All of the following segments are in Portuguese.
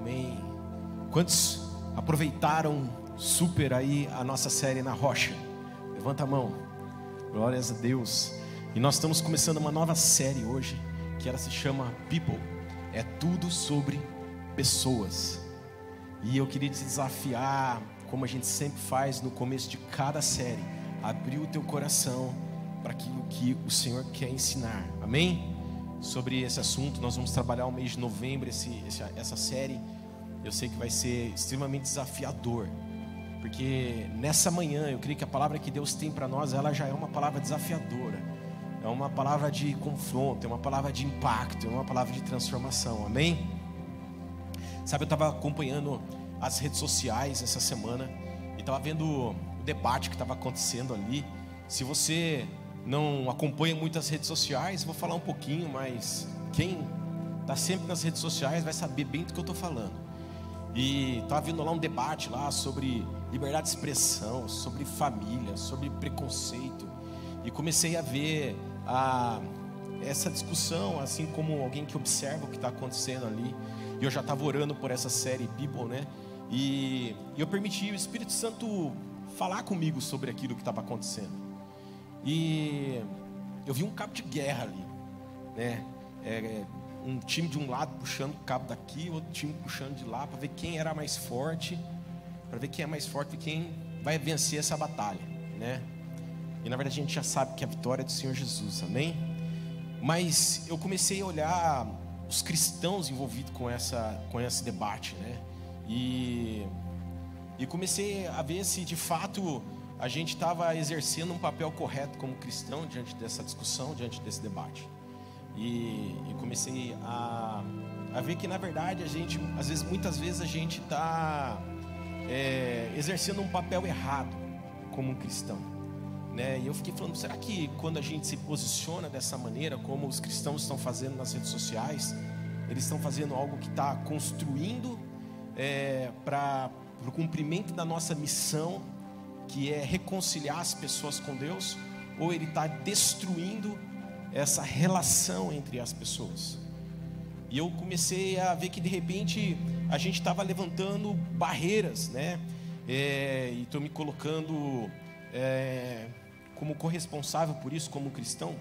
Amém. Quantos aproveitaram super aí a nossa série na rocha? Levanta a mão. Glórias a Deus. E nós estamos começando uma nova série hoje, que ela se chama People. É tudo sobre pessoas. E eu queria te desafiar, como a gente sempre faz no começo de cada série, abrir o teu coração para aquilo que o Senhor quer ensinar. Amém? Sobre esse assunto, nós vamos trabalhar o mês de novembro, esse, essa série. Eu sei que vai ser extremamente desafiador, porque nessa manhã eu creio que a palavra que Deus tem para nós, ela já é uma palavra desafiadora, é uma palavra de confronto, é uma palavra de impacto, é uma palavra de transformação. Amém? Sabe, eu estava acompanhando as redes sociais essa semana e estava vendo o debate que estava acontecendo ali. Se você não acompanha muitas redes sociais, vou falar um pouquinho, mas quem está sempre nas redes sociais vai saber bem do que eu estou falando. E estava vendo lá um debate lá sobre liberdade de expressão, sobre família, sobre preconceito. E comecei a ver a, essa discussão, assim como alguém que observa o que está acontecendo ali. E eu já estava orando por essa série People, né? E, e eu permiti o Espírito Santo falar comigo sobre aquilo que estava acontecendo. E eu vi um cabo de guerra ali, né? É, um time de um lado puxando o cabo daqui, outro time puxando de lá, para ver quem era mais forte, para ver quem é mais forte e quem vai vencer essa batalha, né? E na verdade a gente já sabe que a vitória é do Senhor Jesus, amém? Mas eu comecei a olhar os cristãos envolvidos com, essa, com esse debate, né? E, e comecei a ver se de fato a gente estava exercendo um papel correto como cristão diante dessa discussão, diante desse debate. E, e comecei a, a, ver que na verdade a gente, às vezes, muitas vezes a gente está é, exercendo um papel errado como um cristão. Né? E eu fiquei falando, será que quando a gente se posiciona dessa maneira, como os cristãos estão fazendo nas redes sociais, eles estão fazendo algo que está construindo é, para o cumprimento da nossa missão que é reconciliar as pessoas com Deus, ou ele está destruindo essa relação entre as pessoas. E eu comecei a ver que de repente a gente estava levantando barreiras, né? É, e estou me colocando é, como corresponsável por isso, como cristão,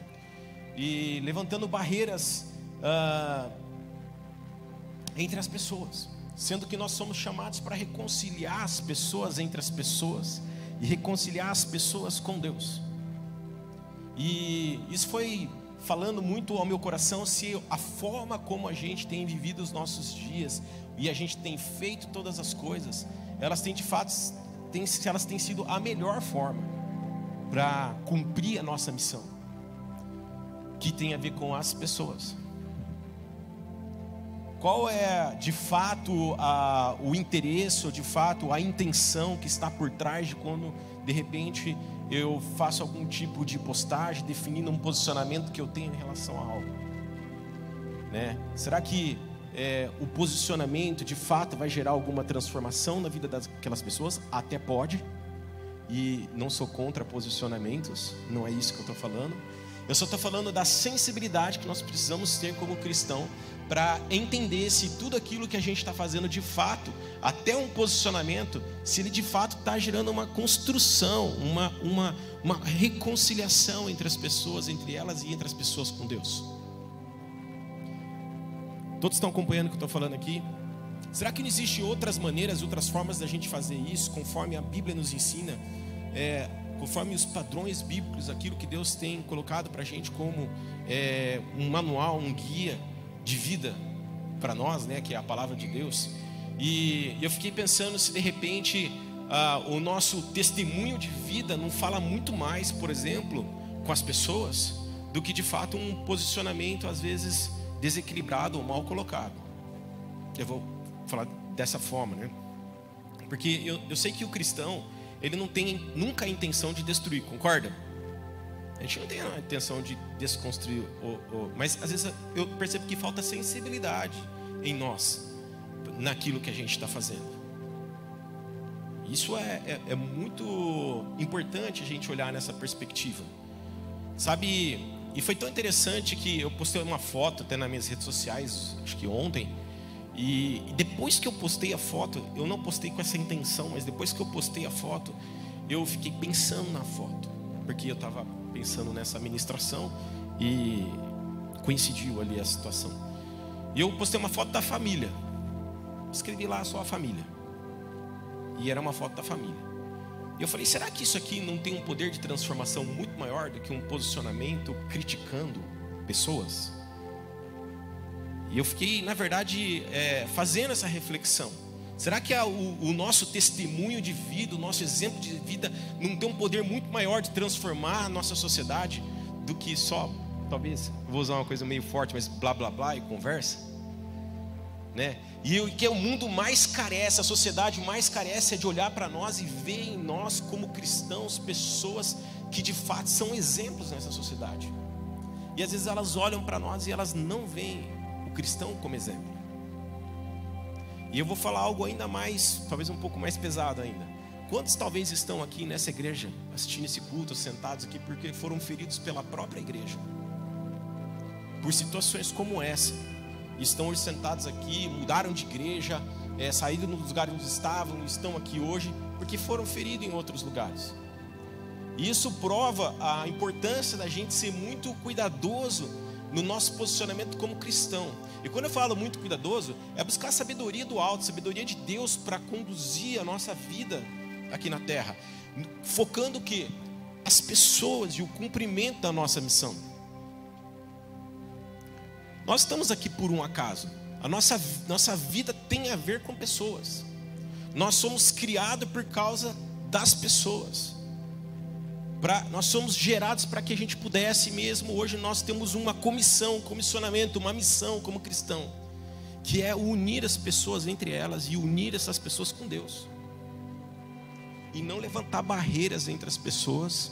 e levantando barreiras ah, entre as pessoas, sendo que nós somos chamados para reconciliar as pessoas entre as pessoas e reconciliar as pessoas com Deus. E isso foi falando muito ao meu coração se a forma como a gente tem vivido os nossos dias e a gente tem feito todas as coisas, elas têm de fato, têm, elas têm sido a melhor forma para cumprir a nossa missão, que tem a ver com as pessoas. Qual é de fato a, o interesse, ou de fato a intenção que está por trás de quando de repente eu faço algum tipo de postagem definindo um posicionamento que eu tenho em relação a algo? Né? Será que é, o posicionamento de fato vai gerar alguma transformação na vida daquelas pessoas? Até pode, e não sou contra posicionamentos, não é isso que eu estou falando. Eu só estou falando da sensibilidade que nós precisamos ter como cristão para entender se tudo aquilo que a gente está fazendo de fato, até um posicionamento, se ele de fato está gerando uma construção, uma, uma, uma reconciliação entre as pessoas, entre elas e entre as pessoas com Deus. Todos estão acompanhando o que eu estou falando aqui? Será que não existem outras maneiras, outras formas da gente fazer isso, conforme a Bíblia nos ensina, é, conforme os padrões bíblicos, aquilo que Deus tem colocado para a gente como é, um manual, um guia? De vida para nós, né, que é a palavra de Deus. E eu fiquei pensando se de repente ah, o nosso testemunho de vida não fala muito mais, por exemplo, com as pessoas, do que de fato um posicionamento às vezes desequilibrado ou mal colocado. Eu vou falar dessa forma, né? Porque eu, eu sei que o cristão ele não tem nunca a intenção de destruir, concorda? A gente não tem a intenção de desconstruir, o, o, mas às vezes eu percebo que falta sensibilidade em nós, naquilo que a gente está fazendo. Isso é, é, é, muito importante a gente olhar nessa perspectiva. Sabe, e foi tão interessante que eu postei uma foto até nas minhas redes sociais, acho que ontem, e depois que eu postei a foto, eu não postei com essa intenção, mas depois que eu postei a foto, eu fiquei pensando na foto, porque eu estava pensando nessa ministração e coincidiu ali a situação. E eu postei uma foto da família. Escrevi lá só a família. E era uma foto da família. E eu falei, será que isso aqui não tem um poder de transformação muito maior do que um posicionamento criticando pessoas? E eu fiquei, na verdade, é, fazendo essa reflexão. Será que a, o, o, nosso testemunho de vida, o nosso exemplo de vida, não tem um poder muito maior de transformar a nossa sociedade do que só, talvez, vou usar uma coisa meio forte, mas blá blá blá e conversa? Né? E o que o mundo mais carece, a sociedade mais carece é de olhar para nós e ver em nós, como cristãos, pessoas que de fato são exemplos nessa sociedade. E às vezes elas olham para nós e elas não veem o cristão como exemplo. E eu vou falar algo ainda mais, talvez um pouco mais pesado ainda. Quantos talvez estão aqui nessa igreja, assistindo esse culto, sentados aqui, porque foram feridos pela própria igreja? Por situações como essa. Estão hoje sentados aqui, mudaram de igreja, é, saíram dos lugares onde estavam, estão aqui hoje, porque foram feridos em outros lugares. E isso prova a importância da gente ser muito cuidadoso no nosso posicionamento como cristão. E quando eu falo muito cuidadoso, é buscar a sabedoria do alto, sabedoria de Deus para conduzir a nossa vida aqui na terra, focando que? As pessoas e o cumprimento da nossa missão. Nós estamos aqui por um acaso. A nossa, nossa vida tem a ver com pessoas. Nós somos criados por causa das pessoas. Pra, nós somos gerados para que a gente pudesse mesmo. Hoje nós temos uma comissão, um comissionamento, uma missão como cristão, que é unir as pessoas entre elas e unir essas pessoas com Deus, e não levantar barreiras entre as pessoas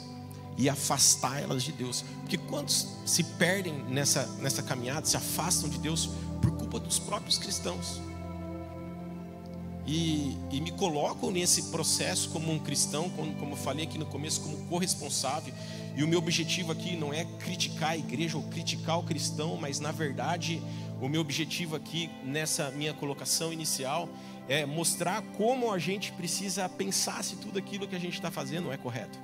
e afastar elas de Deus, porque quantos se perdem nessa, nessa caminhada, se afastam de Deus por culpa dos próprios cristãos? E, e, me coloco nesse processo como um cristão, como, como eu falei aqui no começo, como corresponsável. E o meu objetivo aqui não é criticar a igreja ou criticar o cristão, mas na verdade o meu objetivo aqui nessa minha colocação inicial é mostrar como a gente precisa pensar se tudo aquilo que a gente está fazendo é correto.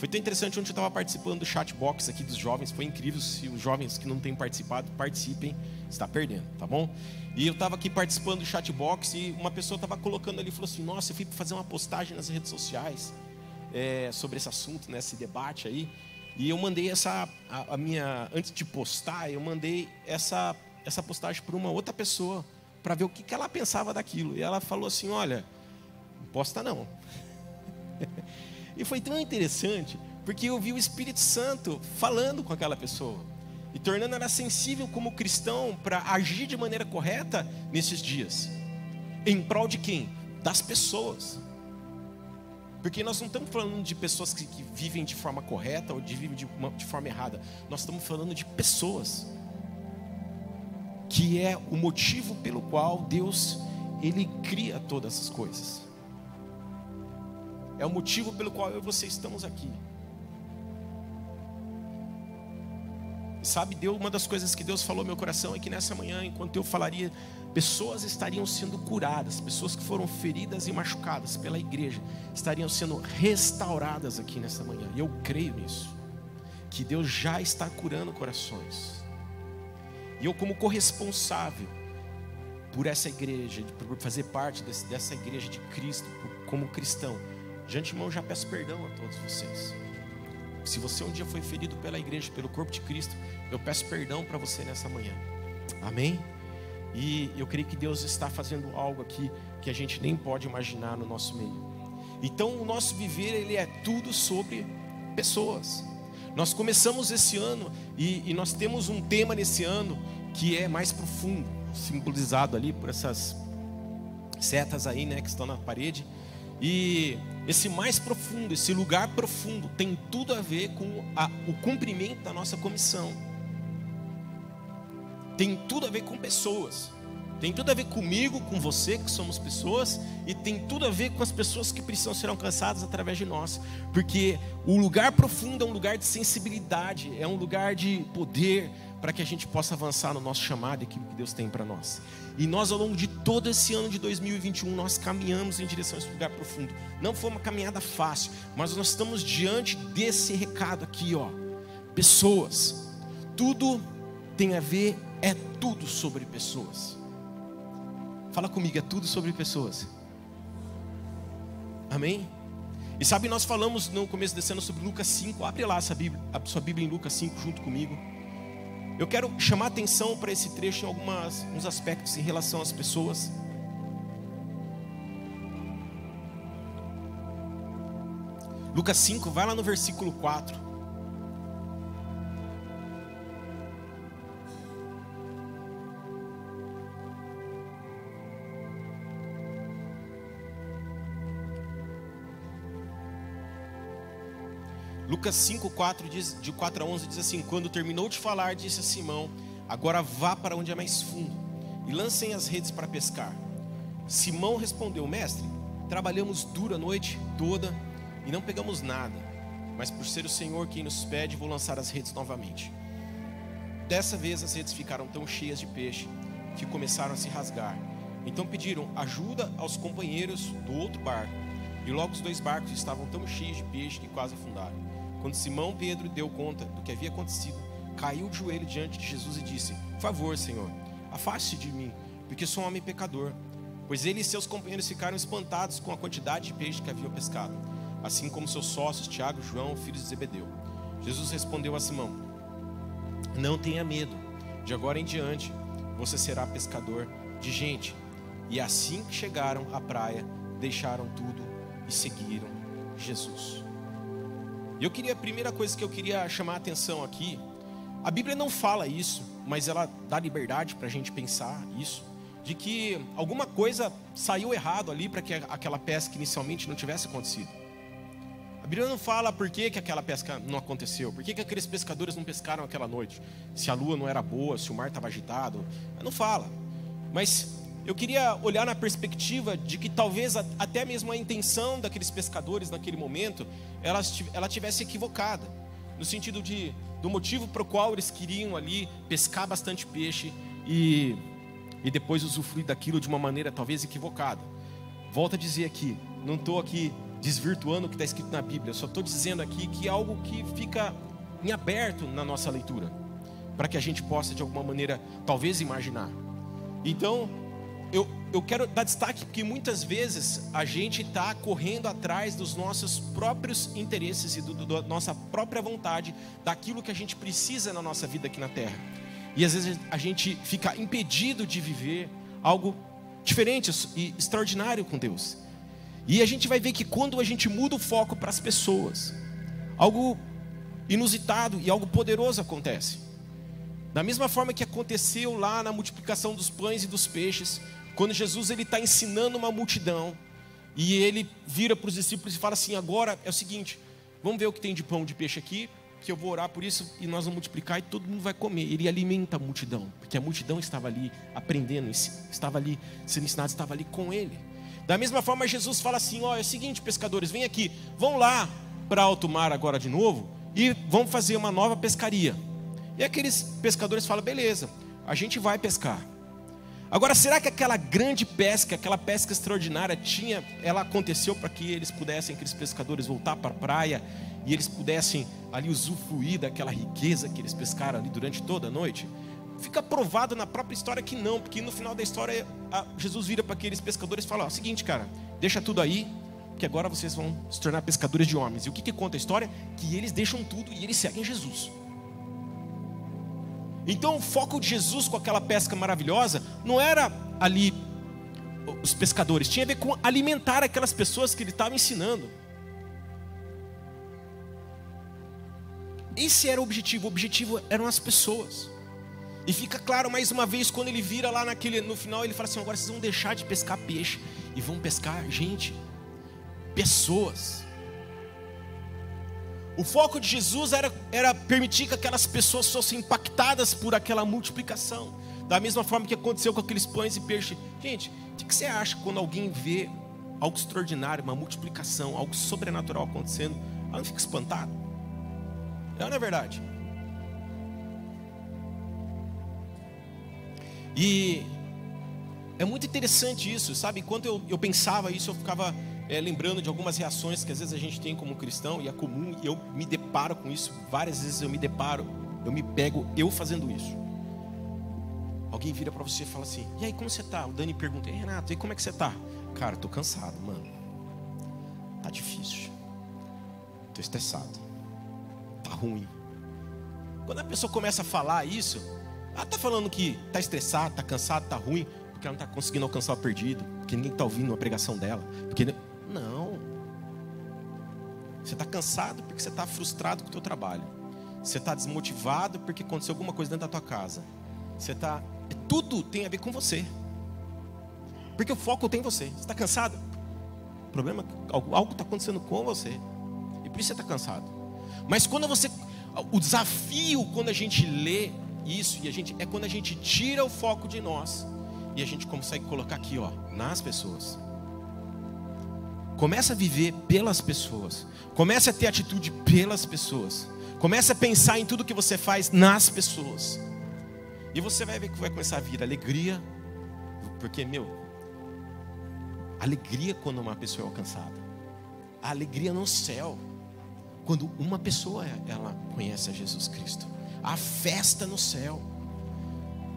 Foi tão interessante ontem eu estava participando do chatbox aqui dos jovens, foi incrível. Se os jovens que não têm participado participem, está perdendo, tá bom? E eu estava aqui participando do chatbox e uma pessoa estava colocando ali, falou assim: Nossa, eu fui fazer uma postagem nas redes sociais é, sobre esse assunto, né, debate aí. E eu mandei essa, a, a, minha, antes de postar, eu mandei essa, essa postagem para uma outra pessoa, para ver o que, que ela pensava daquilo. E ela falou assim: Olha, não posta não. e foi tão interessante, porque eu vi o Espírito Santo falando com aquela pessoa e tornando ela sensível como cristão para agir de maneira correta nesses dias. Em prol de quem? Das pessoas. Porque nós não estamos falando de pessoas que, que vivem de forma correta ou de vivem de, uma, de forma errada. Nós estamos falando de pessoas. Que é o motivo pelo qual Deus ele cria todas essas coisas. É o motivo pelo qual eu e você estamos aqui. Sabe, Deus, uma das coisas que Deus falou no meu coração é que nessa manhã, enquanto eu falaria, pessoas estariam sendo curadas, pessoas que foram feridas e machucadas pela igreja, estariam sendo restauradas aqui nessa manhã. E eu creio nisso, que Deus já está curando corações. E eu, como corresponsável por essa igreja, por fazer parte desse, dessa igreja de Cristo, como cristão, de antemão já peço perdão a todos vocês. Se você um dia foi ferido pela igreja, pelo corpo de Cristo, eu peço perdão para você nessa manhã. Amém? E eu creio que Deus está fazendo algo aqui que a gente nem pode imaginar no nosso meio. Então, o nosso viver ele é tudo sobre pessoas. Nós começamos esse ano e, e nós temos um tema nesse ano que é mais profundo, simbolizado ali por essas setas aí, né, que estão na parede. E esse mais profundo, esse lugar profundo, tem tudo a ver com a, o cumprimento da nossa comissão. Tem tudo a ver com pessoas. Tem tudo a ver comigo, com você, que somos pessoas, e tem tudo a ver com as pessoas que precisam ser alcançadas através de nós. Porque o lugar profundo é um lugar de sensibilidade, é um lugar de poder para que a gente possa avançar no nosso chamado e aquilo que Deus tem para nós. E nós, ao longo de todo esse ano de 2021, nós caminhamos em direção a esse lugar profundo. Não foi uma caminhada fácil, mas nós estamos diante desse recado aqui, ó. Pessoas, tudo tem a ver, é tudo sobre pessoas. Fala comigo, é tudo sobre pessoas. Amém? E sabe, nós falamos no começo desse ano sobre Lucas 5. Abre lá essa Bíblia, a sua Bíblia em Lucas 5 junto comigo. Eu quero chamar atenção para esse trecho em alguns aspectos em relação às pessoas. Lucas 5, vai lá no versículo 4. Lucas 5, 4 diz, de 4 a 11 diz assim: Quando terminou de falar, disse a Simão: Agora vá para onde é mais fundo e lancem as redes para pescar. Simão respondeu: Mestre, trabalhamos dura a noite toda e não pegamos nada, mas por ser o Senhor quem nos pede, vou lançar as redes novamente. Dessa vez as redes ficaram tão cheias de peixe que começaram a se rasgar. Então pediram ajuda aos companheiros do outro barco. E logo os dois barcos estavam tão cheios de peixe que quase afundaram. Quando Simão Pedro deu conta do que havia acontecido, caiu de joelho diante de Jesus e disse: Por favor, Senhor, afaste-se de mim, porque sou um homem pecador. Pois ele e seus companheiros ficaram espantados com a quantidade de peixe que haviam pescado, assim como seus sócios Tiago João, filhos de Zebedeu. Jesus respondeu a Simão: Não tenha medo, de agora em diante você será pescador de gente. E assim que chegaram à praia, deixaram tudo e seguiram Jesus. E eu queria, a primeira coisa que eu queria chamar a atenção aqui, a Bíblia não fala isso, mas ela dá liberdade para a gente pensar isso, de que alguma coisa saiu errado ali para que aquela pesca inicialmente não tivesse acontecido. A Bíblia não fala por que, que aquela pesca não aconteceu, por que, que aqueles pescadores não pescaram aquela noite, se a lua não era boa, se o mar estava agitado, não fala. Mas eu queria olhar na perspectiva de que talvez até mesmo a intenção daqueles pescadores naquele momento, ela, tivesse equivocada, no sentido de do motivo para o qual eles queriam ali pescar bastante peixe e, e depois usufruir daquilo de uma maneira talvez equivocada. Volto a dizer aqui, não estou aqui desvirtuando o que está escrito na Bíblia, só estou dizendo aqui que é algo que fica em aberto na nossa leitura, para que a gente possa de alguma maneira talvez imaginar. Então, eu, eu quero dar destaque porque muitas vezes a gente está correndo atrás dos nossos próprios interesses e do, do, da nossa própria vontade, daquilo que a gente precisa na nossa vida aqui na terra. E às vezes a gente fica impedido de viver algo diferente e extraordinário com Deus. E a gente vai ver que quando a gente muda o foco para as pessoas, algo inusitado e algo poderoso acontece. Da mesma forma que aconteceu lá na multiplicação dos pães e dos peixes, quando Jesus ele está ensinando uma multidão e ele vira para os discípulos e fala assim: agora é o seguinte, vamos ver o que tem de pão de peixe aqui, que eu vou orar por isso e nós vamos multiplicar e todo mundo vai comer. Ele alimenta a multidão, porque a multidão estava ali aprendendo, estava ali sendo ensinado, estava ali com ele. Da mesma forma, Jesus fala assim: ó, é o seguinte, pescadores, vem aqui, vão lá para alto mar agora de novo e vamos fazer uma nova pescaria. E aqueles pescadores falam: beleza, a gente vai pescar. Agora, será que aquela grande pesca, aquela pesca extraordinária, tinha, ela aconteceu para que eles pudessem, aqueles pescadores, voltar para a praia e eles pudessem ali usufruir daquela riqueza que eles pescaram ali durante toda a noite? Fica provado na própria história que não, porque no final da história Jesus vira para aqueles pescadores e fala: ó, seguinte, cara, deixa tudo aí, que agora vocês vão se tornar pescadores de homens. E o que, que conta a história? Que eles deixam tudo e eles seguem Jesus. Então o foco de Jesus com aquela pesca maravilhosa não era ali os pescadores, tinha a ver com alimentar aquelas pessoas que ele estava ensinando. Esse era o objetivo, o objetivo eram as pessoas. E fica claro mais uma vez quando ele vira lá naquele, no final, ele fala assim: agora vocês vão deixar de pescar peixe e vão pescar gente, pessoas. O foco de Jesus era, era permitir que aquelas pessoas fossem impactadas por aquela multiplicação. Da mesma forma que aconteceu com aqueles pães e peixes. Gente, o que você acha quando alguém vê algo extraordinário, uma multiplicação, algo sobrenatural acontecendo? Ela não fica espantada? É ou não é verdade? E é muito interessante isso, sabe? Enquanto eu, eu pensava isso, eu ficava é, lembrando de algumas reações que às vezes a gente tem como cristão, e é comum, e eu me deparo com isso, várias vezes eu me deparo, eu me pego eu fazendo isso. Alguém vira para você e fala assim: E aí, como você tá? O Dani pergunta: e Renato, e como é que você tá? Cara, tô cansado, mano. Tá difícil. Tô estressado. Tá ruim. Quando a pessoa começa a falar isso, ela tá falando que tá estressado, tá cansado, tá ruim, porque ela não tá conseguindo alcançar o perdido, porque ninguém tá ouvindo a pregação dela, porque não. Você está cansado porque você está frustrado com o teu trabalho. Você está desmotivado porque aconteceu alguma coisa dentro da tua casa. Você está. Tudo tem a ver com você. Porque o foco tem em você. Você está cansado? O problema é algo está acontecendo com você. E por isso você está cansado. Mas quando você. O desafio quando a gente lê isso e a gente é quando a gente tira o foco de nós e a gente consegue colocar aqui, ó, nas pessoas. Começa a viver pelas pessoas. Começa a ter atitude pelas pessoas. Começa a pensar em tudo que você faz nas pessoas. E você vai ver que vai começar a vir alegria, porque meu, alegria quando uma pessoa é alcançada. A alegria no céu quando uma pessoa ela conhece a Jesus Cristo. A festa no céu.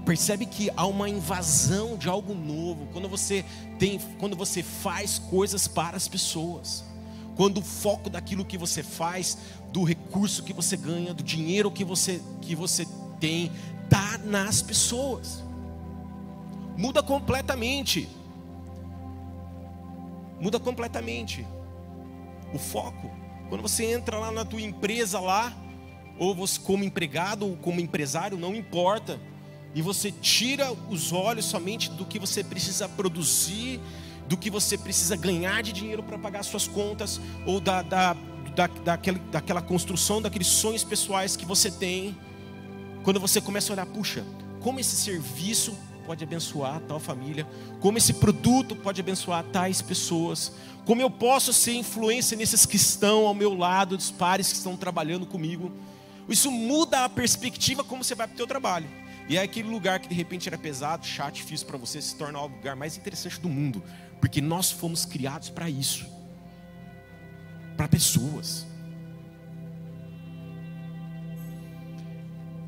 Percebe que há uma invasão de algo novo quando você tem, quando você faz coisas para as pessoas. Quando o foco daquilo que você faz, do recurso que você ganha, do dinheiro que você que você tem, tá nas pessoas. Muda completamente. Muda completamente o foco. Quando você entra lá na tua empresa lá, ou você como empregado ou como empresário, não importa e você tira os olhos somente do que você precisa produzir, do que você precisa ganhar de dinheiro para pagar suas contas, ou da, da, da, daquela, daquela construção, daqueles sonhos pessoais que você tem, quando você começa a olhar, puxa, como esse serviço pode abençoar tal família, como esse produto pode abençoar tais pessoas, como eu posso ser influência nesses que estão ao meu lado, dos pares que estão trabalhando comigo. Isso muda a perspectiva como você vai para o teu trabalho. E é aquele lugar que de repente era pesado, chato, difícil para você, se torna o lugar mais interessante do mundo, porque nós fomos criados para isso para pessoas.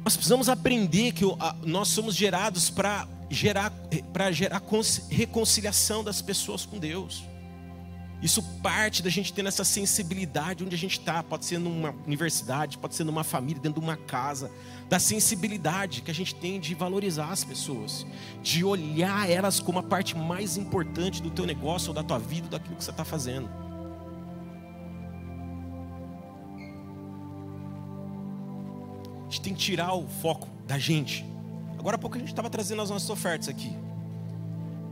Nós precisamos aprender que nós somos gerados para gerar, para gerar reconciliação das pessoas com Deus. Isso parte da gente tendo essa sensibilidade onde a gente está. Pode ser numa universidade, pode ser numa família, dentro de uma casa. Da sensibilidade que a gente tem de valorizar as pessoas, de olhar elas como a parte mais importante do teu negócio, ou da tua vida, daquilo que você está fazendo. A gente tem que tirar o foco da gente. Agora há pouco a gente estava trazendo as nossas ofertas aqui.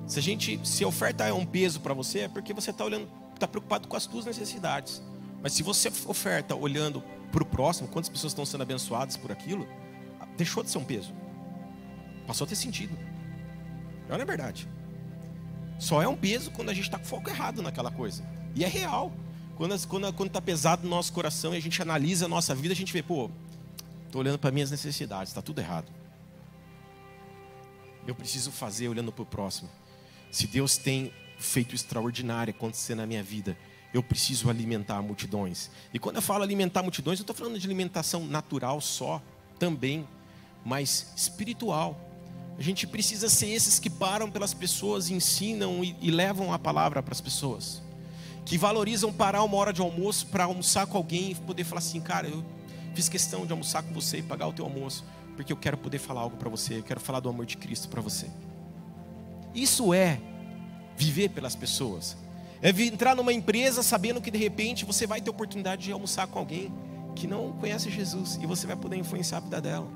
Se a gente, se a oferta é um peso para você, é porque você está olhando está preocupado com as tuas necessidades. Mas se você oferta olhando para o próximo, quantas pessoas estão sendo abençoadas por aquilo, deixou de ser um peso. Passou a ter sentido. Não é verdade. Só é um peso quando a gente está com foco errado naquela coisa. E é real. Quando está quando, quando tá pesado no nosso coração e a gente analisa a nossa vida, a gente vê, pô, estou olhando para minhas necessidades, está tudo errado. Eu preciso fazer olhando para o próximo. Se Deus tem feito extraordinário acontecer na minha vida. Eu preciso alimentar multidões. E quando eu falo alimentar multidões, eu estou falando de alimentação natural só, também, mas espiritual. A gente precisa ser esses que param pelas pessoas, ensinam e, e levam a palavra para as pessoas. Que valorizam parar uma hora de almoço para almoçar com alguém e poder falar assim, cara, eu fiz questão de almoçar com você e pagar o teu almoço, porque eu quero poder falar algo para você, eu quero falar do amor de Cristo para você. Isso é viver pelas pessoas. É entrar numa empresa sabendo que de repente você vai ter oportunidade de almoçar com alguém que não conhece Jesus e você vai poder influenciar a vida dela.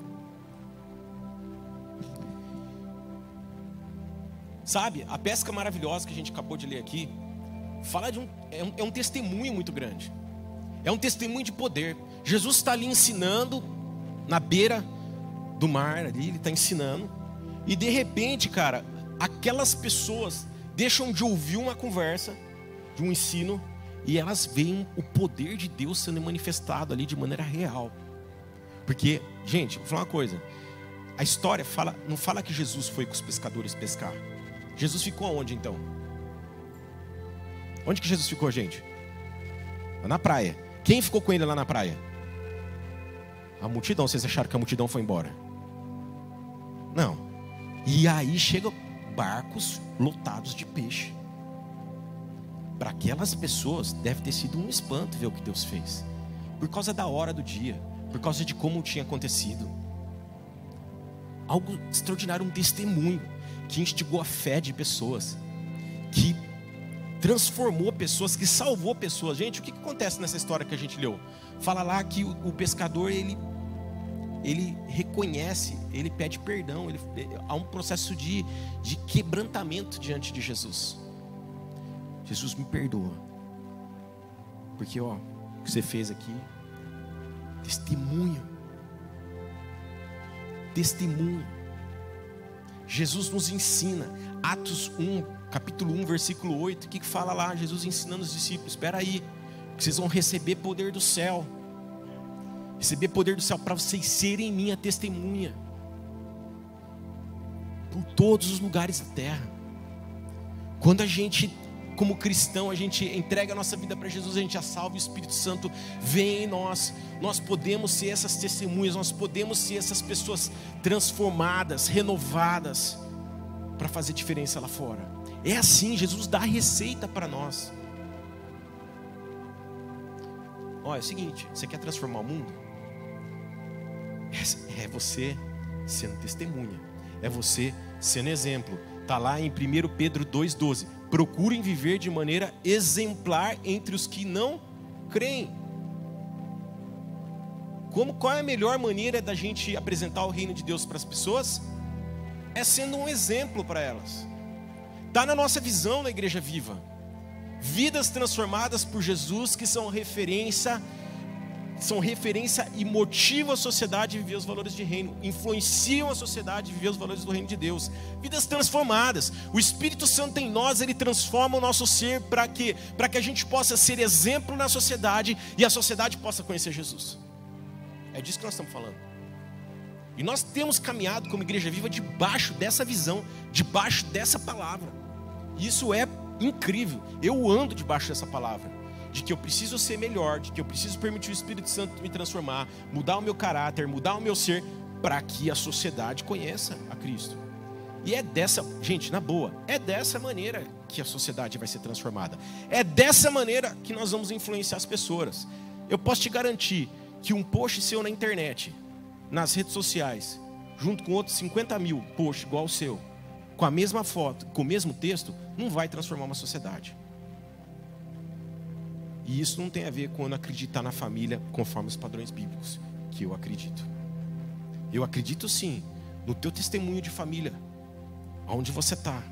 Sabe, a pesca maravilhosa que a gente acabou de ler aqui, fala de um é, um, é um testemunho muito grande. É um testemunho de poder. Jesus está ali ensinando na beira do mar ali, ele está ensinando. E de repente, cara, aquelas pessoas deixam de ouvir uma conversa, de um ensino, e elas veem o poder de Deus sendo manifestado ali de maneira real. Porque, gente, vou falar uma coisa. A história fala, não fala que Jesus foi com os pescadores pescar. Jesus ficou aonde então? Onde que Jesus ficou, gente? Na praia. Quem ficou com ele lá na praia? A multidão. Vocês acharam que a multidão foi embora? Não. E aí chegam barcos lotados de peixe. Para aquelas pessoas deve ter sido um espanto ver o que Deus fez. Por causa da hora do dia, por causa de como tinha acontecido. Algo extraordinário, um testemunho que instigou a fé de pessoas, que transformou pessoas, que salvou pessoas. Gente, o que, acontece nessa história que a gente leu? Fala lá que o pescador ele ele reconhece, ele pede perdão, ele, há um processo de, de quebrantamento diante de Jesus. Jesus me perdoa, porque ó, o que você fez aqui, testemunho, testemunho. Jesus nos ensina, Atos 1, capítulo 1, versículo 8, o que, que fala lá? Jesus ensinando os discípulos: espera aí, vocês vão receber poder do céu, receber poder do céu para vocês serem minha testemunha, por todos os lugares da terra. Quando a gente como cristão, a gente entrega a nossa vida para Jesus, a gente já salva, o Espírito Santo vem em nós. Nós podemos ser essas testemunhas, nós podemos ser essas pessoas transformadas, renovadas, para fazer diferença lá fora. É assim, Jesus dá a receita para nós. Olha, é o seguinte: você quer transformar o mundo? É, é você sendo testemunha, é você sendo exemplo. Está lá em 1 Pedro 2,12 procurem viver de maneira exemplar entre os que não creem. Como qual é a melhor maneira da gente apresentar o reino de Deus para as pessoas? É sendo um exemplo para elas. Está na nossa visão na igreja viva. Vidas transformadas por Jesus que são referência são referência e motivam a sociedade a viver os valores de reino, influenciam a sociedade a viver os valores do reino de Deus. Vidas transformadas. O Espírito Santo em nós, ele transforma o nosso ser para que para que a gente possa ser exemplo na sociedade e a sociedade possa conhecer Jesus. É disso que nós estamos falando. E nós temos caminhado como igreja viva debaixo dessa visão, debaixo dessa palavra. Isso é incrível. Eu ando debaixo dessa palavra de que eu preciso ser melhor, de que eu preciso permitir o Espírito Santo me transformar, mudar o meu caráter, mudar o meu ser, para que a sociedade conheça a Cristo. E é dessa, gente, na boa, é dessa maneira que a sociedade vai ser transformada. É dessa maneira que nós vamos influenciar as pessoas. Eu posso te garantir que um post seu na internet, nas redes sociais, junto com outros 50 mil posts igual o seu, com a mesma foto, com o mesmo texto, não vai transformar uma sociedade. E isso não tem a ver com acreditar na família conforme os padrões bíblicos, que eu acredito. Eu acredito sim no teu testemunho de família, aonde você está.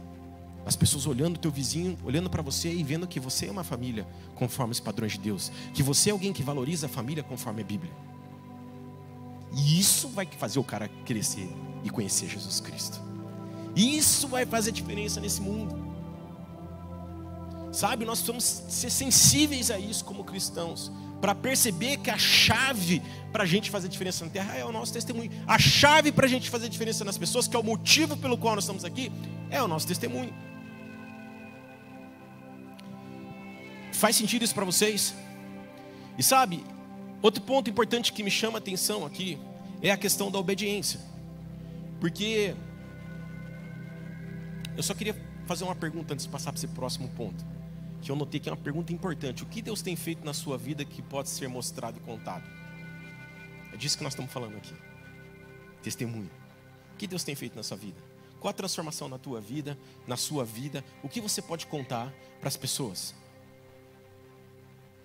As pessoas olhando o teu vizinho, olhando para você e vendo que você é uma família conforme os padrões de Deus, que você é alguém que valoriza a família conforme a Bíblia. E isso vai fazer o cara crescer e conhecer Jesus Cristo. Isso vai fazer diferença nesse mundo. Sabe, nós precisamos ser sensíveis a isso como cristãos, para perceber que a chave para a gente fazer diferença na terra é o nosso testemunho. A chave para a gente fazer diferença nas pessoas, que é o motivo pelo qual nós estamos aqui, é o nosso testemunho. Faz sentido isso para vocês? E sabe, outro ponto importante que me chama a atenção aqui é a questão da obediência. Porque eu só queria fazer uma pergunta antes de passar para esse próximo ponto que eu notei que é uma pergunta importante. O que Deus tem feito na sua vida que pode ser mostrado e contado? É disso que nós estamos falando aqui. Testemunho. O que Deus tem feito na sua vida? Qual a transformação na tua vida, na sua vida? O que você pode contar para as pessoas?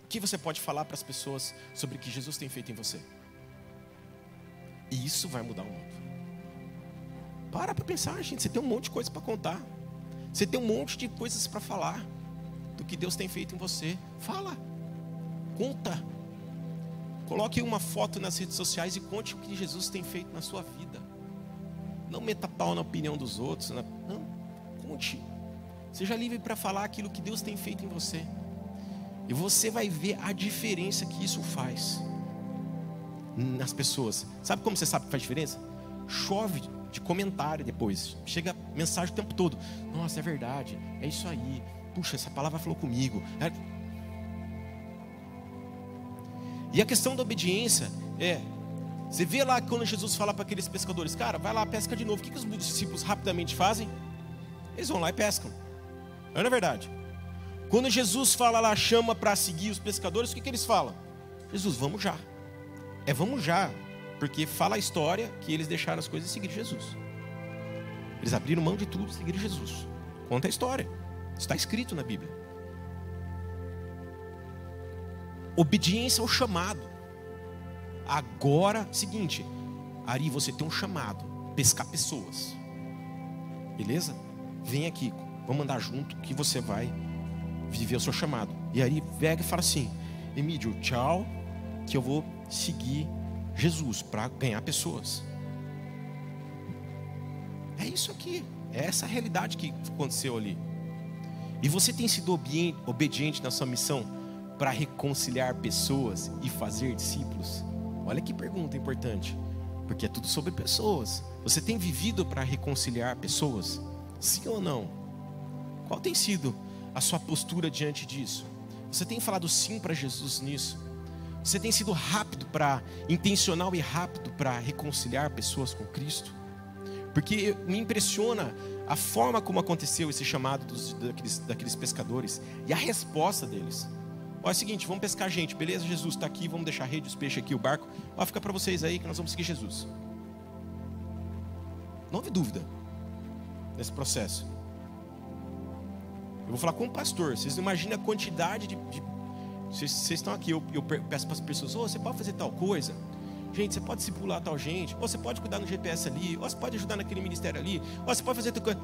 O que você pode falar para as pessoas sobre o que Jesus tem feito em você? E isso vai mudar o mundo. Para para pensar, gente. Você tem um monte de coisa para contar. Você tem um monte de coisas para falar do que Deus tem feito em você. Fala, conta. Coloque uma foto nas redes sociais e conte o que Jesus tem feito na sua vida. Não meta pau na opinião dos outros. Não, conte. Seja livre para falar aquilo que Deus tem feito em você. E você vai ver a diferença que isso faz nas pessoas. Sabe como você sabe que faz diferença? Chove de comentário depois. Chega mensagem o tempo todo. Nossa, é verdade. É isso aí. Puxa, essa palavra falou comigo. É... E a questão da obediência é. Você vê lá quando Jesus fala para aqueles pescadores, cara, vai lá, pesca de novo. O que, que os discípulos rapidamente fazem? Eles vão lá e pescam. Não é verdade? Quando Jesus fala lá, chama para seguir os pescadores, o que, que eles falam? Jesus, vamos já. É vamos já. Porque fala a história que eles deixaram as coisas e seguiram Jesus. Eles abriram mão de tudo seguiram Jesus. Conta a história. Está escrito na Bíblia. Obediência ao chamado. Agora, seguinte, Ari, você tem um chamado, pescar pessoas. Beleza? Vem aqui, vamos andar junto que você vai viver o seu chamado. E aí pega e fala assim: Emílio, tchau, que eu vou seguir Jesus para ganhar pessoas. É isso aqui, é essa realidade que aconteceu ali. E você tem sido obediente na sua missão para reconciliar pessoas e fazer discípulos? Olha que pergunta importante, porque é tudo sobre pessoas. Você tem vivido para reconciliar pessoas? Sim ou não? Qual tem sido a sua postura diante disso? Você tem falado sim para Jesus nisso? Você tem sido rápido para, intencional e rápido para reconciliar pessoas com Cristo? Porque me impressiona a forma como aconteceu esse chamado dos, daqueles, daqueles pescadores e a resposta deles. Ó, é o seguinte, vamos pescar gente, beleza? Jesus está aqui, vamos deixar a rede, os peixes aqui, o barco. Ó, fica para vocês aí que nós vamos seguir Jesus. Não houve dúvida nesse processo. Eu vou falar com o pastor. Vocês não imaginam a quantidade de. de vocês, vocês, estão aqui, eu, eu peço para as pessoas: oh, você pode fazer tal coisa? Gente, você pode pular tal gente, ou você pode cuidar no GPS ali, ou você pode ajudar naquele ministério ali, ou você pode fazer tal coisa.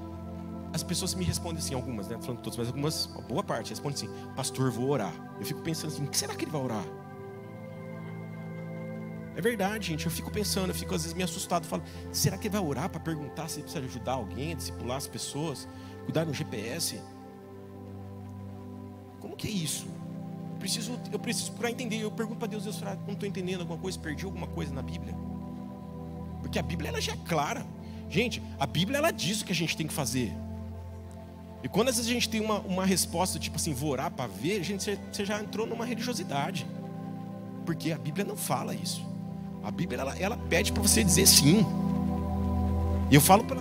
As pessoas me respondem assim, algumas, né? Falando todas, mas algumas, uma boa parte, respondem assim: Pastor, vou orar. Eu fico pensando assim: o que será que ele vai orar? É verdade, gente. Eu fico pensando, eu fico às vezes me assustado. Falo, será que ele vai orar para perguntar se precisa ajudar alguém, discipular as pessoas, cuidar no GPS? Como que é isso? Preciso, eu preciso para entender. Eu pergunto para Deus, Deus, será não estou entendendo alguma coisa? Perdi alguma coisa na Bíblia? Porque a Bíblia ela já é clara. Gente, a Bíblia ela diz o que a gente tem que fazer. E quando às vezes a gente tem uma, uma resposta tipo assim, vou orar para ver, gente, você, você já entrou numa religiosidade. Porque a Bíblia não fala isso. A Bíblia ela, ela pede para você dizer sim. E eu falo para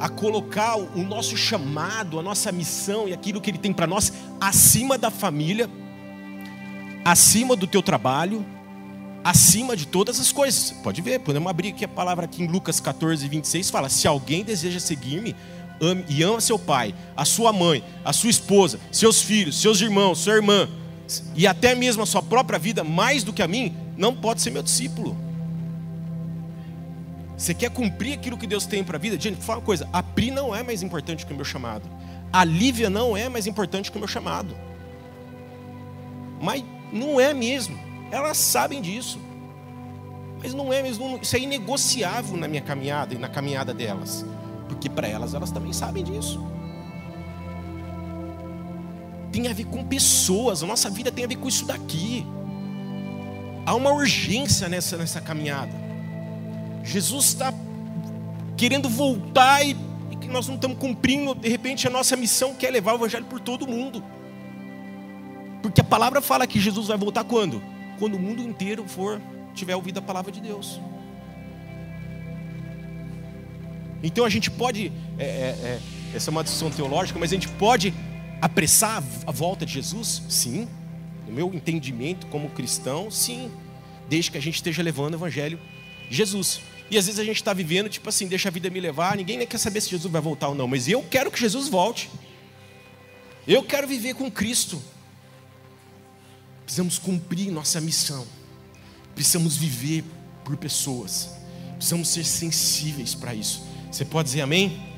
a colocar o nosso chamado, a nossa missão e aquilo que Ele tem para nós acima da família, acima do teu trabalho, acima de todas as coisas. Pode ver, podemos abrir aqui a palavra aqui em Lucas 14, 26, fala: Se alguém deseja seguir-me e ama seu pai, a sua mãe, a sua esposa, seus filhos, seus irmãos, sua irmã, e até mesmo a sua própria vida, mais do que a mim, não pode ser meu discípulo. Você quer cumprir aquilo que Deus tem para a vida? Gente, fala uma coisa: a Pri não é mais importante que o meu chamado. A Lívia não é mais importante que o meu chamado. Mas não é mesmo. Elas sabem disso. Mas não é mesmo. Isso é inegociável na minha caminhada e na caminhada delas. Porque para elas, elas também sabem disso. Tem a ver com pessoas. A nossa vida tem a ver com isso daqui. Há uma urgência nessa, nessa caminhada. Jesus está querendo voltar e, que nós não estamos cumprindo, de repente, a nossa missão que é levar o Evangelho por todo mundo. Porque a palavra fala que Jesus vai voltar quando? Quando o mundo inteiro for tiver ouvido a palavra de Deus. Então a gente pode, é, é, é, essa é uma discussão teológica, mas a gente pode apressar a volta de Jesus? Sim. No meu entendimento como cristão, sim. Desde que a gente esteja levando o Evangelho Jesus. E às vezes a gente está vivendo, tipo assim, deixa a vida me levar, ninguém nem quer saber se Jesus vai voltar ou não, mas eu quero que Jesus volte. Eu quero viver com Cristo. Precisamos cumprir nossa missão. Precisamos viver por pessoas. Precisamos ser sensíveis para isso. Você pode dizer amém?